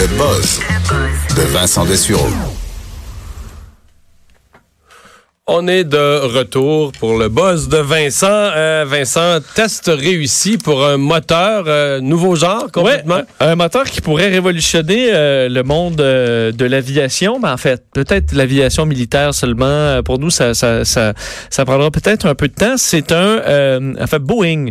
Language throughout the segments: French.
Le buzz de Vincent Dessureau. On est de retour pour le buzz de Vincent. Euh, Vincent, test réussi pour un moteur euh, nouveau genre complètement? Ouais, un moteur qui pourrait révolutionner euh, le monde de l'aviation, mais en fait, peut-être l'aviation militaire seulement. Pour nous, ça, ça, ça, ça prendra peut-être un peu de temps. C'est un, en fait, Boeing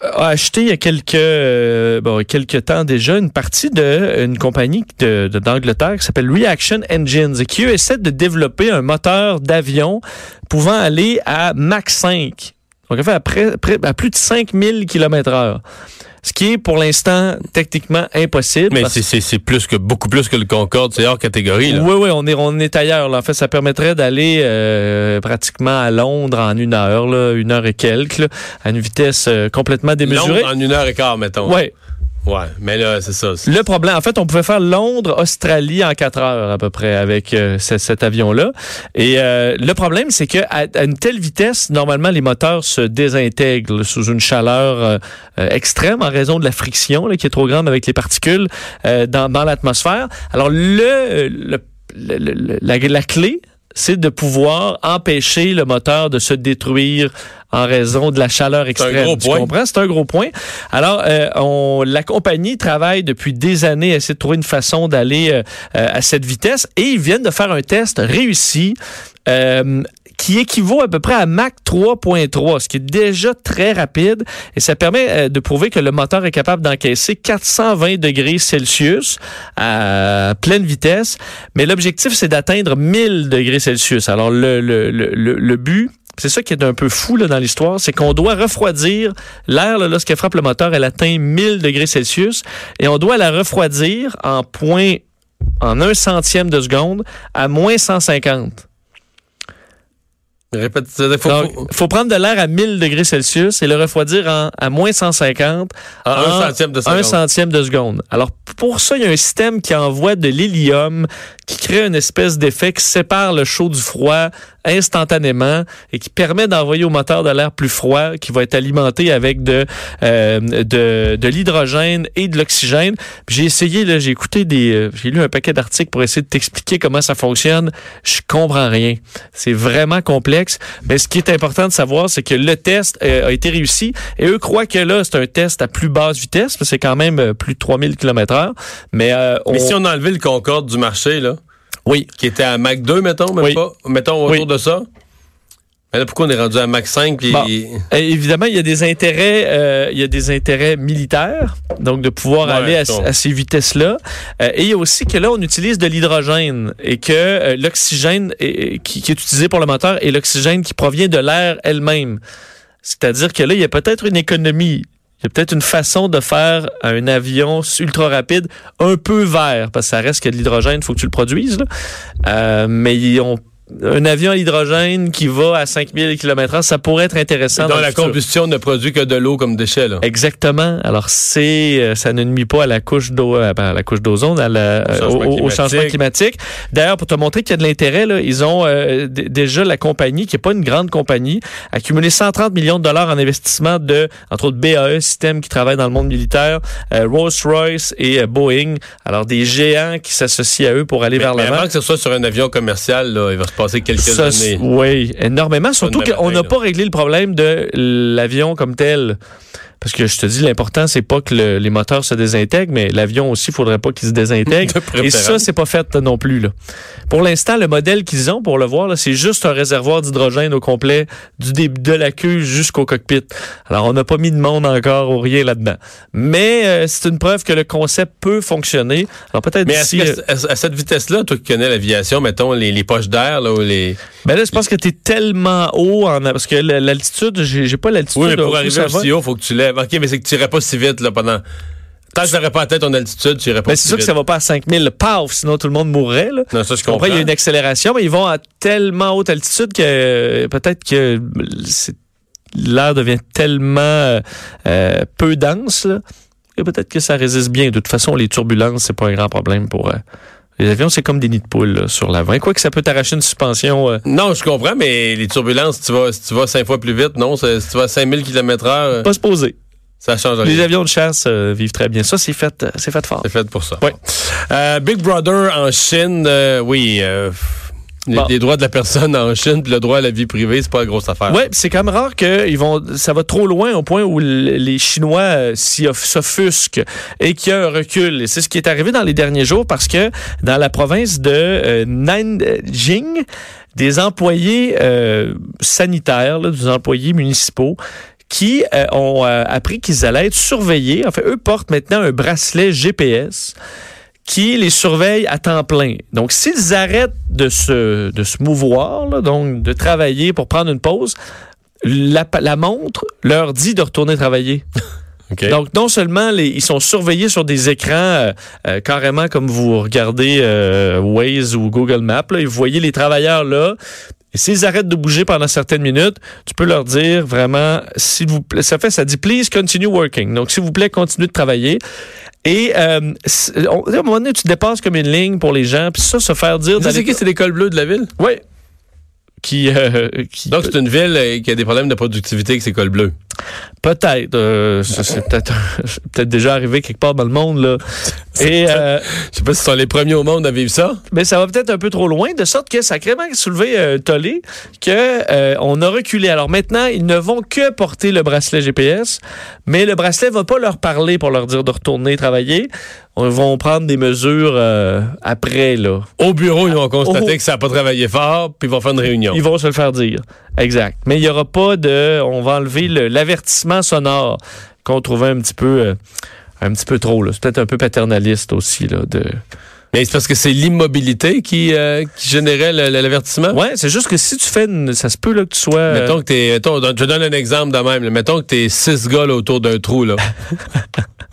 a acheté il y a quelques euh, bon, quelques temps déjà une partie de une compagnie d'Angleterre qui s'appelle Reaction Engines qui essaie de développer un moteur d'avion pouvant aller à Mach 5. Donc à, fait à, plus de 5000 km heure ce qui est pour l'instant techniquement impossible. Mais c'est plus que beaucoup plus que le Concorde, c'est hors catégorie. Là. Oui, oui, on est on est ailleurs. Là. En fait, ça permettrait d'aller euh, pratiquement à Londres en une heure, là, une heure et quelques, à une vitesse euh, complètement démesurée. Londres en une heure et quart, mettons. Oui. Ouais, mais là, c'est ça. Le problème, en fait, on pouvait faire Londres-Australie en quatre heures à peu près avec euh, cet avion-là. Et euh, le problème, c'est que à, une telle vitesse, normalement, les moteurs se désintègrent sous une chaleur euh, extrême en raison de la friction là, qui est trop grande avec les particules dans, dans l'atmosphère. Alors, le, le, la clé, c'est de pouvoir empêcher le moteur de se détruire en raison de la chaleur extrême. Tu comprends? C'est un gros point. Alors, euh, on, la compagnie travaille depuis des années à essayer de trouver une façon d'aller euh, euh, à cette vitesse et ils viennent de faire un test réussi. Euh, qui équivaut à peu près à Mach 3.3, ce qui est déjà très rapide et ça permet de prouver que le moteur est capable d'encaisser 420 degrés Celsius à pleine vitesse, mais l'objectif c'est d'atteindre 1000 degrés Celsius. Alors le, le, le, le but c'est ça qui est un peu fou là, dans l'histoire, c'est qu'on doit refroidir l'air lorsqu'elle frappe le moteur, elle atteint 1000 degrés Celsius et on doit la refroidir en point en un centième de seconde à moins 150. Répète, il faut, faut, prendre de l'air à 1000 degrés Celsius et le refroidir en, à moins 150 en, un centième de seconde. Un centième de seconde. Alors, pour ça, il y a un système qui envoie de l'hélium, qui crée une espèce d'effet qui sépare le chaud du froid instantanément et qui permet d'envoyer au moteur de l'air plus froid qui va être alimenté avec de, euh, de, de l'hydrogène et de l'oxygène. J'ai essayé, là, j'ai écouté des, euh, j'ai lu un paquet d'articles pour essayer de t'expliquer comment ça fonctionne. Je comprends rien. C'est vraiment complexe. Mais ce qui est important de savoir, c'est que le test euh, a été réussi et eux croient que là, c'est un test à plus basse vitesse, c'est quand même plus de 3000 km heure. Mais, Mais si on enlevait le Concorde du marché, là, oui. Qui était à Mac 2, mettons, même pas? Mettons autour de ça. Mais là, pourquoi on est rendu à Mac 5? évidemment, il y a des intérêts, euh, il y a des intérêts militaires, donc de pouvoir aller à, ces vitesses-là. Euh, et il y a aussi que là, on utilise de l'hydrogène et que euh, l'oxygène qui, est utilisé pour le moteur est l'oxygène qui provient de l'air elle-même. C'est-à-dire que là, il y a peut-être une économie il y a peut-être une façon de faire un avion ultra rapide un peu vert, parce que ça reste que de l'hydrogène, il faut que tu le produises. Là. Euh, mais un avion à l'hydrogène qui va à 5000 km/h, ça pourrait être intéressant. Dans, la combustion ne produit que de l'eau comme déchet. Là. Exactement. Alors c'est, euh, ça ne nuit pas à la couche d'eau, euh, à la couche d'ozone, au, changement climatique. D'ailleurs, pour te montrer qu'il y a de l'intérêt, ils ont euh, déjà la compagnie, qui est pas une grande compagnie, accumulé 130 millions de dollars en investissement de, entre autres, BAE System qui travaille dans le monde militaire, Rolls-Royce et Boeing. Alors des géants qui s'associent à eux pour aller vers l'avant. Avant que ce soit sur un avion commercial, là, il va se passer quelques années. Oui, énormément. Surtout qu'on n'a pas réglé le problème de l'avion comme tel. Parce que je te dis, l'important, c'est pas que les moteurs se désintègrent, mais l'avion aussi, il faudrait pas qu'il se désintègre. Et ça, c'est pas fait non plus. Là. Pour l'instant, le modèle qu'ils ont, pour le voir, c'est juste un réservoir d'hydrogène au complet du début de la queue jusqu'au cockpit. Alors, on n'a pas mis de monde encore ou rien là-dedans. Mais euh, c'est une preuve que le concept peut fonctionner. Alors, peut-être Mais euh, à, cette vitesse-là, toi qui connais l'aviation, mettons, les, poches d'air, là, ou les... Ben là, je pense que tu es tellement haut, en, parce que l'altitude, j'ai pas l'altitude. Oui, mais pour arriver aussi haut, faut que tu lèves OK, mais c'est que tu irais pas si vite là, pendant Tant que n'aurais pas atteint ton altitude, tu irais pas Ben, c'est sûr que ça va pas à 5000, paf, sinon tout le monde mourrait. Là. Non, ça, je Après, comprends. il y a une accélération, mais ils vont à tellement haute altitude que euh, peut-être que l'air devient tellement euh, euh, peu dense là, que peut-être que ça résiste bien. De toute façon, les turbulences, c'est pas un grand problème pour euh, les avions. C'est comme des nids de poules là, sur l'avant. Quoi que ça peut t'arracher une suspension. euh, Non, je comprends, mais les turbulences, si tu vas, si tu vas cinq fois plus vite, non, si tu vas à 5000 km heure, pas se poser. Ça change Les rien. avions de chasse euh, vivent très bien. Ça, c'est fait, euh, c'est fait fort. C'est fait pour ça. Ouais. Euh, Big Brother en Chine, euh, oui, euh, les, Bon. les droits de la personne en Chine, puis le droit à la vie privée, c'est pas une grosse affaire. Puis c'est quand même rare que ils vont, ça va trop loin au point où les Chinois euh, s'offusquent et qu'il y a un recul. C'est ce qui est arrivé dans les derniers jours parce que dans la province de euh, Nanjing, des employés euh, sanitaires, là, des employés municipaux, qui euh, ont euh, appris qu'ils allaient être surveillés. En fait, eux portent maintenant un bracelet GPS qui les surveille à temps plein. Donc, s'ils arrêtent de se, mouvoir, donc de travailler pour prendre une pause, la montre leur dit de retourner travailler. Donc, non seulement les, ils sont surveillés sur des écrans euh, euh, carrément comme vous regardez euh, Waze ou Google Maps, là, et vous voyez les travailleurs là. Et s'ils arrêtent de bouger pendant certaines minutes, tu peux leur dire vraiment, s'il vous plaît, ça fait, ça dit please continue working. Donc, s'il vous plaît, continuez de travailler. Et euh, on- à un moment donné, tu dépasses comme une ligne pour les gens, puis ça, se faire dire. C'est qui? C'est l'école bleue de la ville? Oui. Qui, euh, qui Donc, c'est une ville euh, qui a des problèmes de productivité avec ses écoles bleues. peut-être, euh, c'est peut-être peut-être déjà arrivé quelque part dans le monde là. Et euh, Je sais pas si ce sont les premiers au monde à vivre ça. mais ça va peut-être un peu trop loin, de sorte que ça a vraiment soulevé euh, tollé que on a reculé. Alors maintenant, ils ne vont que porter le bracelet GPS, mais le bracelet va pas leur parler pour leur dire de retourner travailler. Ils vont prendre des mesures euh, après là. Au bureau, ils vont constater Oh. que ça n'a pas travaillé fort, puis ils vont faire une réunion. Ils vont se le faire dire. Exact. Mais il y aura pas de. On va enlever le- l'avertissement sonore qu'on trouvait un petit peu. euh, un petit peu trop, là. C'est peut-être un peu paternaliste aussi, là. De... Mais c'est parce que c'est l'immobilité qui, euh, qui générait l'avertissement? Ouais, c'est juste que si tu fais une. Ça se peut, là, que tu sois. euh, Mettons que t'es. je donne un exemple de même. là. Mettons que t'es six gars là, autour d'un trou, là.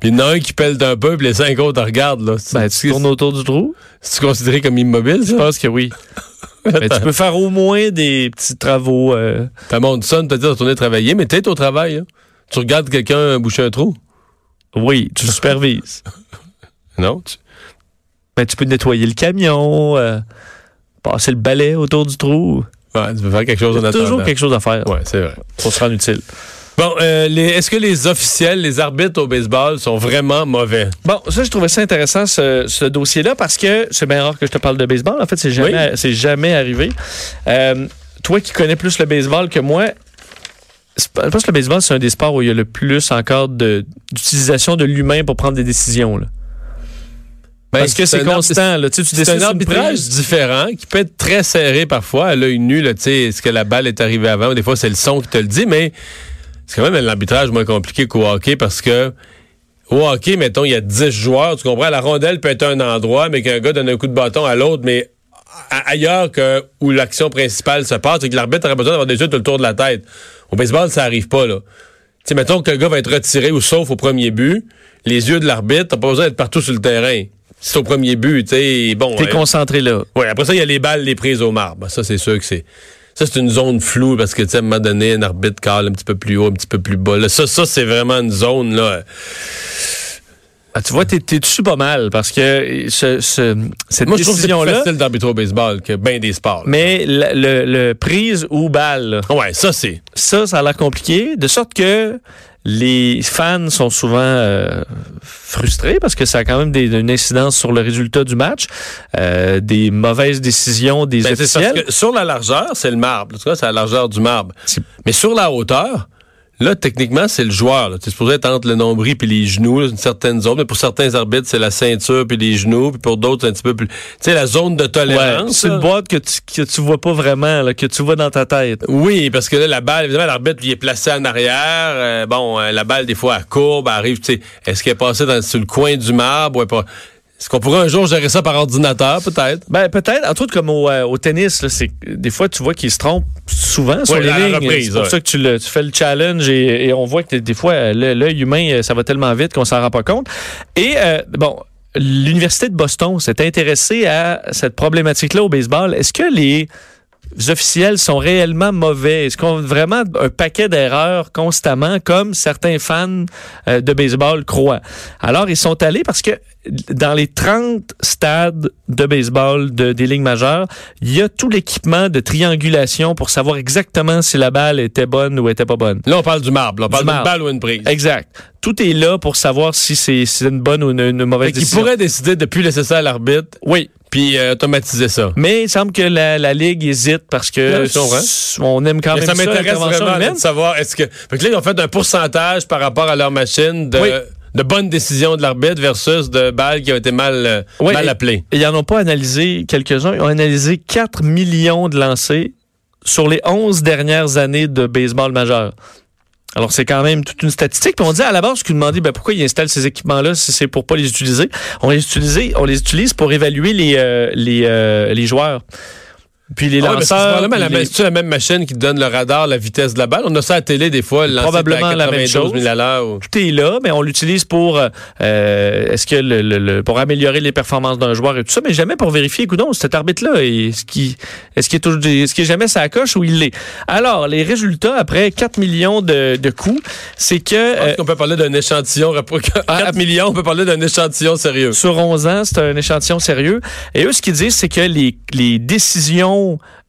puis il y en a un qui pèle d'un peu, puis les cinq autres regardent, là. ben, tu tournes autour du trou? C'est considéré comme immobile, Je pense que oui. Mais tu peux faire au moins des petits travaux. euh, Ta montre sonne, de retourner travailler, mais t'es au travail, hein. Tu regardes quelqu'un boucher un trou? Oui, tu le supervises. Non? tu- Ben, tu peux nettoyer le camion, euh, passer le balai autour du trou. Ouais, tu peux faire quelque chose en attendant. toujours quelque chose à faire Ouais, c'est vrai. pour se rendre utile. Bon, euh, est-ce que les officiels, les arbitres au baseball sont vraiment mauvais? Bon, ça, je trouvais ça intéressant, ce, ce dossier-là, parce que c'est bien rare que je te parle de baseball. En fait, c'est jamais, c'est jamais arrivé. Euh, toi qui connais plus le baseball que moi, je pense que le baseball, c'est un des sports où il y a le plus encore d'utilisation de l'humain pour prendre des décisions. là. Parce que c'est constant. Là. Tu, sais, tu C'est un arbitrage différent qui peut être très serré parfois à l'œil nu. Là, tu sais, est-ce que la balle est arrivée avant? Des fois, c'est le son qui te le dit, mais c'est quand même un arbitrage moins compliqué qu'au hockey parce que au hockey, mettons, il y a 10 joueurs, tu comprends? La rondelle peut être un endroit, mais qu'un gars donne un coup de bâton à l'autre, mais ailleurs que où l'action principale se passe, et que l'arbitre aurait besoin d'avoir des yeux tout le tour de la tête. Au baseball, ça arrive pas, là. Tu sais, mettons que le gars va être retiré ou sauf au premier but, les yeux de l'arbitre, t'as pas besoin d'être partout sur le terrain. C'est au premier but, tu sais, bon. T'es euh, concentré là. oui, après ça, il y a les balles, les prises au marbre. Ça, c'est sûr que c'est. Ça, c'est une zone floue parce que, tu sais, à un moment donné, un arbitre cale un petit peu plus haut, un petit peu plus bas. Là, ça, ça c'est vraiment une zone, là. Ah, tu vois, t'es t'es dessus pas mal? Parce que ce, ce- cette Moi, je trouve que c'est plus décision-là. facile d'arbitrer au baseball que bien des sports. là. Mais le, le- le prise ou balle, là, Ouais, ça, c'est. ça, ça a l'air compliqué, de sorte que les fans sont souvent euh, frustrés parce que ça a quand même des, une incidence sur le résultat du match, euh, des mauvaises décisions des Ben, c'est officiels. parce que sur la largeur, c'est le marbre. Tu vois, c'est la largeur du marbre. Mais sur la hauteur, là, techniquement, c'est le joueur. Tu es supposé être entre le nombril puis les genoux, là, une certaine zone. Mais pour certains arbitres, c'est la ceinture puis les genoux. Puis pour d'autres, c'est un petit peu plus. Tu sais, la zone de Ouais, tolérance. c'est une boîte que tu, que tu vois pas vraiment, là, que tu vois dans ta tête. Oui, parce que là, la balle, évidemment, l'arbitre, il est placé en arrière. Euh, bon, euh, la balle, des fois, elle courbe, elle arrive, tu sais, est-ce qu'elle est passée dans, sur le coin du marbre ou elle pas... Est-ce qu'on pourrait un jour gérer ça par ordinateur, peut-être? Ben peut-être, entre autres comme au, euh, au tennis, là, c'est des fois tu vois qu'ils se trompent souvent sur les lignes. reprise, c'est pour ouais. ça que tu, le- tu fais le challenge et, et on voit que des fois l'œil humain euh, ça va tellement vite qu'on s'en rend pas compte. Et euh, bon, l'université de Boston s'est intéressée à cette problématique-là au baseball. Est-ce que les officiels sont réellement mauvais? Est-ce qu'on a vraiment un paquet d'erreurs constamment, comme certains fans euh, de baseball croient? Alors, ils sont allés parce que dans les 30 stades de baseball de, des ligues majeures, il y a tout l'équipement de triangulation pour savoir exactement si la balle était bonne ou était pas bonne. Là, on parle du marbre. là. On parle d'une balle ou une prise. Exact. Tout est là pour savoir si c'est si une bonne ou une, une mauvaise Fait décision. pourrait décider de plus laisser ça à l'arbitre, Oui. Puis euh, automatiser ça. Mais il semble que la, la Ligue hésite parce que on aime quand Mais même ça m'intéresse l'intervention vraiment humaine. de savoir est-ce que. Fait que là, ils ont fait un pourcentage par rapport à leur machine de, Oui. de bonnes décisions de l'arbitre versus de balles qui ont été mal, euh, Oui, mal et- appelées. Et Ils n'en ont pas analysé quelques-uns. Ils ont analysé 4 millions de lancers sur les 11 dernières années de baseball majeur. Alors, c'est quand même toute une statistique. Puis on dit à la base, qu'ils demandaient ben, pourquoi ils installent ces équipements-là si c'est pour pas les utiliser? On les utilise, on les utilise pour évaluer les, euh, les, euh, les joueurs. Puis les Ah ouais, c'est lanceurs. les- la même machine qui donne le radar, la vitesse de la balle. On a ça à la télé des fois, le Probablement la même 92 000 chose. à ou- tout est là, mais on l'utilise pour euh, est-ce que le, le- le- pour améliorer les performances d'un joueur et tout ça, mais jamais pour vérifier, écoute donc, cet arbitre-là, est-ce qu'il est-ce qu'il est, toujours- est-ce qu'il est jamais sa coche ou il l'est? Alors, les résultats après 4 millions de, de coûts, c'est que Est-ce euh, qu'on peut parler d'un échantillon? 4 Ah, millions, on peut parler d'un échantillon sérieux. sur 11 ans, c'est un échantillon sérieux. Et eux, ce qu'ils disent, c'est que les, les décisions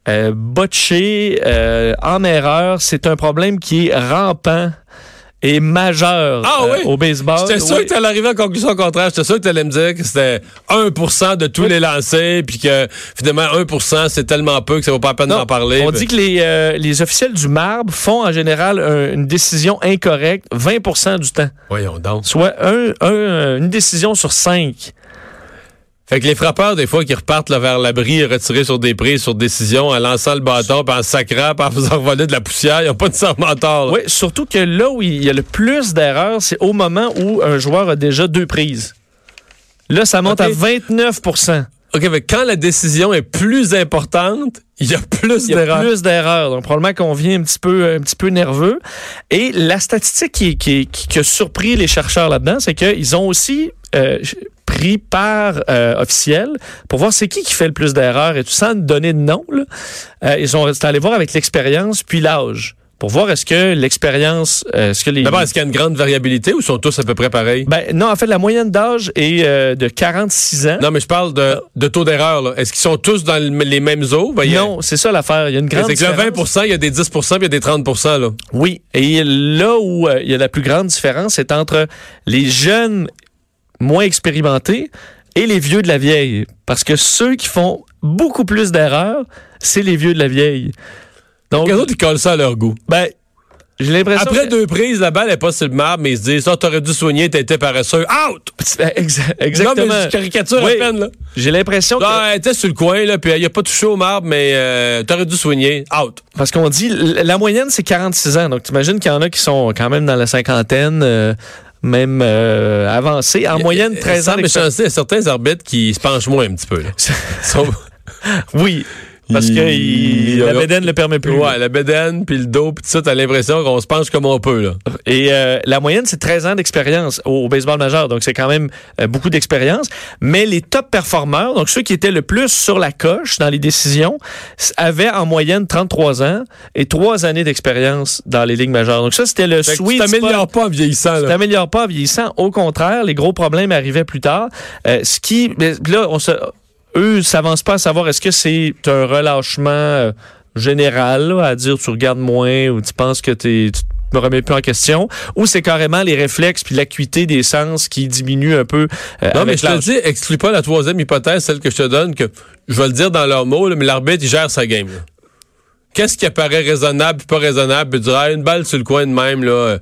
euh, botchées euh, en erreur, c'est un problème qui est rampant et majeur Ah euh, au baseball. J'étais sûr Oui. que tu allais arriver à la conclusion contraire. J'étais sûr que tu allais me dire que c'était 1% de tous les lancers, puis que finalement 1% c'est tellement peu que ça vaut pas la peine d'en parler. On Mais- dit que les, euh, les officiels du marbre font en général un- une décision incorrecte 20% du temps, Voyons donc. soit un, un- une décision sur cinq. Fait que les frappeurs, des fois, qui repartent là, vers l'abri, retirés sur des prises, sur décision, en lançant le bâton, puis en sacrant, puis en faisant voler de la poussière, ils n'ont pas tort. là. Oui, surtout que là où il y a le plus d'erreurs, c'est au moment où un joueur a déjà deux prises. Là, ça monte à 29% OK, mais quand la décision est plus importante, il y a plus Il y a d'erreurs. plus d'erreurs. Donc, probablement qu'on vient un petit peu, un petit peu nerveux. Et la statistique qui, qui, qui- qui a surpris les chercheurs là-dedans, c'est qu'ils ont aussi euh, pris par euh, officiel pour voir c'est qui qui fait le plus d'erreurs et tout sans donner de nom. là. Euh, ils sont allés voir avec l'expérience puis l'âge pour voir est-ce que l'expérience, euh, est-ce que les... D'abord, est-ce qu'il y a une grande variabilité ou sont tous à peu près pareils? Ben, non, en fait, la moyenne d'âge est euh, de 46 ans. Non, mais je parle de, de taux d'erreur. là. Est-ce qu'ils sont tous dans le- les mêmes eaux? Ben, a- Non, c'est ça l'affaire. Il y a une grande C'est que le différence. 20 il y a des 10 puis il y a des 30 là. Oui, et là où euh, il y a la plus grande différence, c'est entre les jeunes moins expérimentés et les vieux de la vieille. Parce que ceux qui font beaucoup plus d'erreurs, c'est les vieux de la vieille. Donc, Les autres, ils collent ça à leur goût. ben, j'ai l'impression Après que- deux prises, la balle n'est pas sur le marbre, mais ils se disent, ça, t'aurais dû soigner, t'étais paresseux. Out! Ben, exa- exactement. Non, mais je caricature Oui. à peine, là. J'ai l'impression que... Ah, elle était sur le coin, là, puis il a pas touché au marbre, mais euh, t'aurais dû soigner. Out. Parce qu'on dit, la moyenne, c'est 46 ans. Donc, t'imagines qu'il y en a qui sont quand même dans la cinquantaine, euh, même euh, avancés. En moyenne, 13 ans mais d'expérience. il y a certains arbitres qui se penchent moins un petit peu, là. Oui, parce que Il- il- la bédaine ne le permet plus. Ouais, la bédaine, puis le dos, puis tout ça, t'as l'impression qu'on se penche comme on peut, là. Et euh, la moyenne, c'est 13 ans d'expérience au, au baseball majeur. Donc, c'est quand même euh, beaucoup d'expérience. Mais les top performeurs, donc ceux qui étaient le plus sur la coche dans les décisions, avaient en moyenne 33 ans et 3 années d'expérience dans les ligues majeures. Donc, ça, c'était le Fait tu sweet spot. t'améliores pas en vieillissant, Tu là. t'améliores pas en vieillissant. Au contraire, les gros problèmes arrivaient plus tard. Euh, ce qui, là, on se, eux s'avancent pas à savoir est-ce que c'est un relâchement euh, général là, à dire tu regardes moins ou tu penses que t'es, tu te remets plus en question ou c'est carrément les réflexes puis l'acuité des sens qui diminue un peu. euh, Non, mais je te dis, exclus pas la troisième hypothèse, celle que je te donne, que je vais le dire dans leurs mots, là, mais l'arbitre, il gère sa game. là. Qu'est-ce qui apparaît raisonnable puis pas raisonnable? Puis dire, Ah, une balle sur le coin de même, là. euh,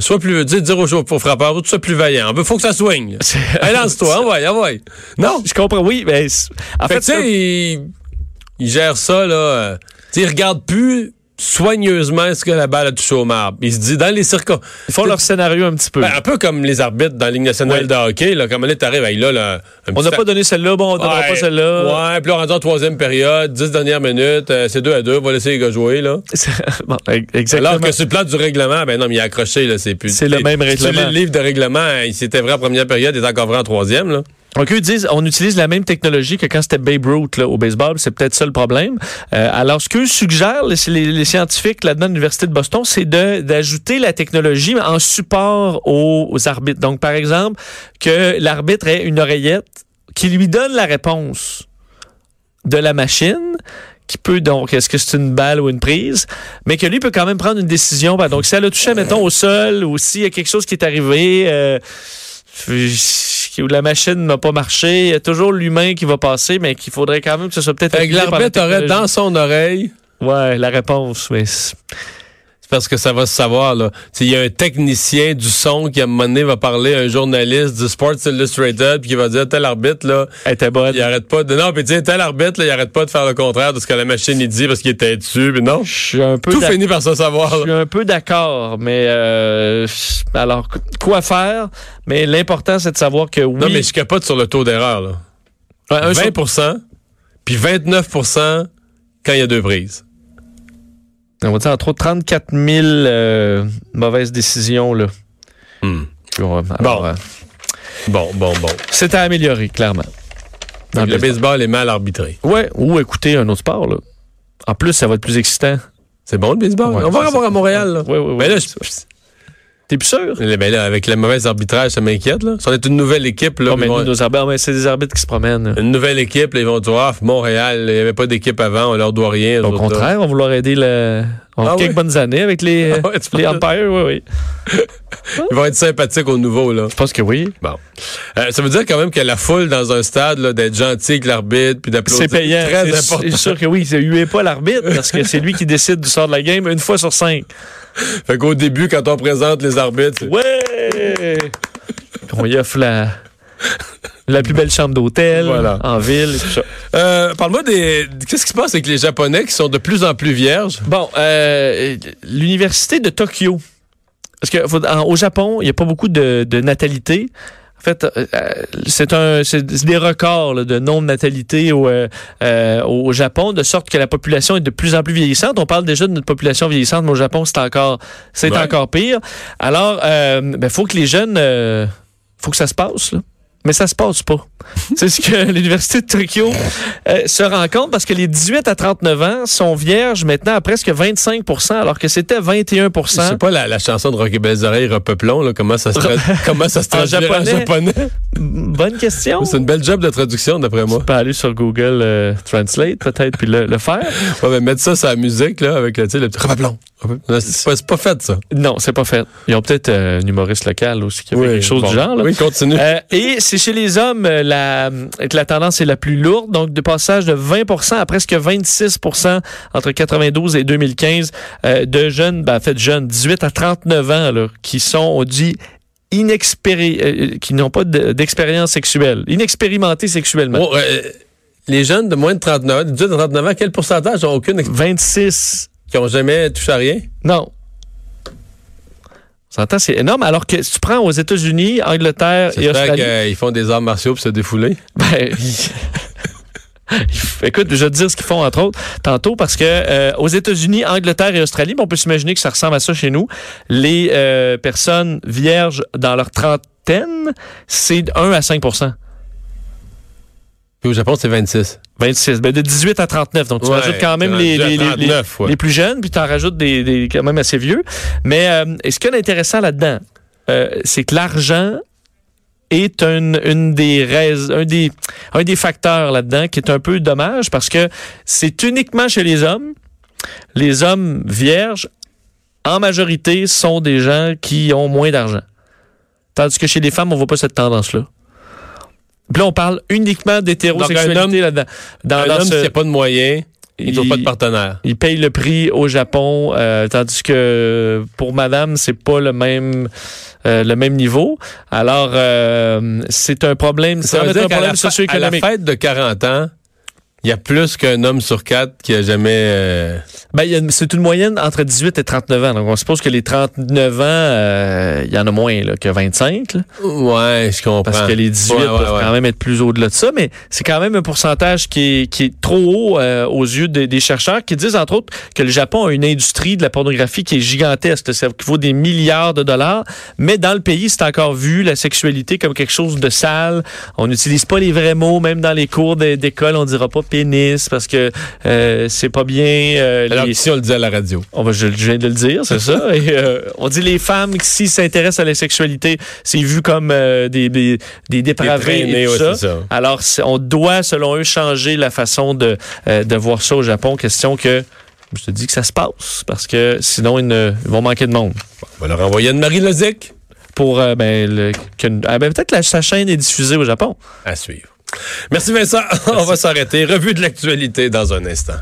Sois plus, dire, dire aux, aux frappeurs, tu sois plus vaillant. Il faut que ça swing. Hey, lance-toi, envoie, envoie. Non? Je comprends, oui, mais en Fait tu sais, il, il gère ça, là. euh, tu sais, il regarde plus soigneusement est-ce que la balle a touché au marbre? Il se dit, dans les circonstances... Ils font leur scénario un petit peu. Ben, un peu comme les arbitres dans la Ligue nationale Ouais. de hockey, là, comme là, t'arrives, là, là, un on n'a pas donné celle-là, bon, on donnera Ouais, pas celle-là. Ouais, puis là, on rendu en troisième période, 10 dernières minutes, euh, c'est 2 à 2, on va laisser les gars jouer, là. bon, exactement. Alors que sur le plan du règlement, ben non, mais il a accroché, là, c'est plus. C'est le même Sur règlement. le livre de règlement, il s'était vrai en première période, il est encore vrai en troisième, là. Donc, eux disent, on utilise la même technologie que quand c'était Babe Ruth au baseball. C'est peut-être ça le problème. Euh, alors, ce qu'eux suggèrent, les, scientifiques là-dedans de l'Université de Boston, c'est d'ajouter la technologie en support aux, aux arbitres. Donc, par exemple, que l'arbitre ait une oreillette qui lui donne la réponse de la machine qui peut donc, est-ce que c'est une balle ou une prise, mais que lui peut quand même prendre une décision. Ben, donc, si elle a touché, mettons, au sol ou s'il y a quelque chose qui est arrivé, euh, où la machine n'a pas marché, il y a toujours l'humain qui va passer, mais qu'il faudrait quand même que ce soit peut-être... L'arbitre aurait dans son oreille, Ouais, la réponse, mais... parce que ça va se savoir. S'il y a un technicien du son qui, à un moment donné, va parler à un journaliste du Sports Illustrated, puis qui va dire, tel arbitre, là, Elle était bonne. il arrête pas de... Non, puis tiens, tel arbitre, là, il arrête pas de faire le contraire de ce que la machine, il dit parce qu'il était dessus, puis non. Je suis un peu... Tout finit par se savoir, Je suis un peu d'accord, mais euh, alors quoi faire? Mais l'important c'est de savoir que oui. Non, mais je capote sur le taux d'erreur, là. Ouais, un sur- 20% puis 29% quand il y a deux prises. On va dire entre autres 34 000 euh, mauvaises décisions là. Hmm. Va- Bon. euh, Bon, bon, bon. c'est à améliorer clairement. Donc, le baseball est mal arbitré. Ouais, ou écouter un autre sport là. En plus, ça va être plus excitant. C'est bon, le baseball? Ouais, On va ça. à Montréal, là. Oui, oui, oui. Mais là, je- T'es plus sûr? Eh ben là, avec le mauvais arbitrage, ça m'inquiète. Là. Si on est une nouvelle équipe, là, Non, mais vont- nous, nos arbitres, mais c'est des arbitres qui se promènent. une nouvelle équipe, là, ils vont dire ah, Montréal, il n'y avait pas d'équipe avant, on leur doit rien. Au contraire, on va vouloir aider le. On a Ah quelques bonnes années avec les, Ah ouais, les umpires, oui, oui. Ils vont être sympathiques au nouveau. Là. Je pense que oui. Bon. Euh, ça veut dire quand même que la foule dans un stade, là, d'être gentil avec l'arbitre, puis d'applaudir, C'est payant. très C'est- important. C'est sûr que oui. C'est huez pas l'arbitre parce que c'est lui qui décide du sort de la game une fois sur cinq. Fait qu'au début, quand on présente les arbitres, c'est- Ouais! On y offre la, la plus belle chambre d'hôtel Voilà. en ville. Euh, parle-moi des. Qu'est-ce qui se passe avec les Japonais qui sont de plus en plus vierges? Bon, euh, l'université de Tokyo. Parce que faut- en- au Japon, il n'y a pas beaucoup de, de natalité. En fait, euh, euh, c'est un, c'est des records là, de nombre de natalité au, euh, au Japon, de sorte que la population est de plus en plus vieillissante. On parle déjà de notre population vieillissante, mais au Japon, c'est encore, c'est Ouais. encore pire. Alors, euh, ben, faut que les jeunes, euh, faut que ça se passe. Là. Mais ça se passe pas. c'est ce que l'Université de Tokyo euh, se rend compte parce que les 18 à 39 ans sont vierges maintenant à presque 25 alors que c'était 21% C'est pas la, la chanson de Rocky Belles Oreilles, Repeuplons, là, comment ça se, comment ça se traduit en japonais? japonais? Bonne question. C'est une belle job de traduction, d'après moi. Tu peux aller sur Google euh, Translate peut-être puis le, le faire. Ouais, mais mettre ça sur la musique, là, avec le petit Repeuplons. C'est pas, pas fait, ça. Non, c'est pas fait. Ils ont peut-être euh, un humoriste local aussi qui a fait quelque chose bon. du genre. là. Oui, continue. Et c'est chez les hommes euh, la, que la tendance est la plus lourde, donc de passage de 20% à presque 26% entre 92 et 2015 euh, de jeunes, ben, en fait jeunes, 18 à 39 ans, là, qui sont, on dit, inexpéri euh, qui n'ont pas de- d'expérience sexuelle, inexpérimentés sexuellement. Oh, euh, les jeunes de moins de 39 ans, de 18 à 39 ans, quel pourcentage n'ont aucune ex- 26, qui n'ont jamais touché à rien? non. S'entend, c'est énorme. Alors que si tu prends aux États-Unis, Angleterre et Australie, qu'ils font des arts martiaux pour se défouler. Ben, écoute, je vais te dire ce qu'ils font entre autres tantôt parce que euh, aux États-Unis, Angleterre et Australie, on peut s'imaginer que ça ressemble à ça chez nous. Les euh, personnes vierges dans leur trentaine, c'est de 1 à 5 Puis au Japon, c'est 26. 26. Ben, de 18 à 39. Donc, tu Ouais, rajoutes quand même les, les, les- 39, ouais. les plus jeunes, puis tu en rajoutes des, des quand même assez vieux. Mais euh, ce qu'il y a d'intéressant là-dedans, euh, c'est que l'argent est une, une des rais- un des un des facteurs là-dedans qui est un peu dommage parce que c'est uniquement chez les hommes. Les hommes vierges, en majorité, sont des gens qui ont moins d'argent. Tandis que chez les femmes, on voit pas cette tendance-là. Puis là, on parle uniquement d'hétérosexualité un là-dedans. Dans, Un dans homme, s'il n'y a pas de moyens, il ne il- pas de partenaire. il paye le prix au Japon, euh, tandis que pour madame, c'est pas le même euh, le même niveau. Alors, euh, c'est un problème, ça, va être un qu'à la, problème fa- à la socio-économique. fête de 40 ans, il y a plus qu'un homme sur quatre qui a jamais... Ben, c'est une moyenne entre 18 et 39 ans. Donc, on suppose que les 39 ans, euh, il y en a moins là, que 25. là. Ouais, je comprends. Parce que les 18 Ouais, ouais, peuvent ouais. quand même être plus au-delà de ça, mais c'est quand même un pourcentage qui est, qui est trop haut euh, aux yeux des, des chercheurs qui disent, entre autres, que le Japon a une industrie de la pornographie qui est gigantesque, ça qui vaut des milliards de dollars, mais dans le pays, c'est encore vu la sexualité comme quelque chose de sale. On n'utilise pas les vrais mots, même dans les cours d'é- d'école, on dira pas pénis parce que euh, c'est pas bien. euh, Alors les- qu'ici, on le dit à la radio. on va, je, je viens de le dire, c'est ça. Et, euh, on dit les femmes qui s'ils s'intéressent à la sexualité, c'est vu comme euh, des, des, des dépravés Des traînés, et tout ouais, ça. Alors, on doit, selon eux, changer la façon de, euh, de voir ça au Japon. Question que je te dis que ça se passe, parce que sinon, ils, ne- ils vont manquer de monde. On va leur envoyer Anne-Marie Lozic Pour, ben, le- que- ah, ben, peut-être sa chaîne est diffusée au Japon. à suivre. Merci Vincent. On va s'arrêter. Revue de l'actualité dans un instant.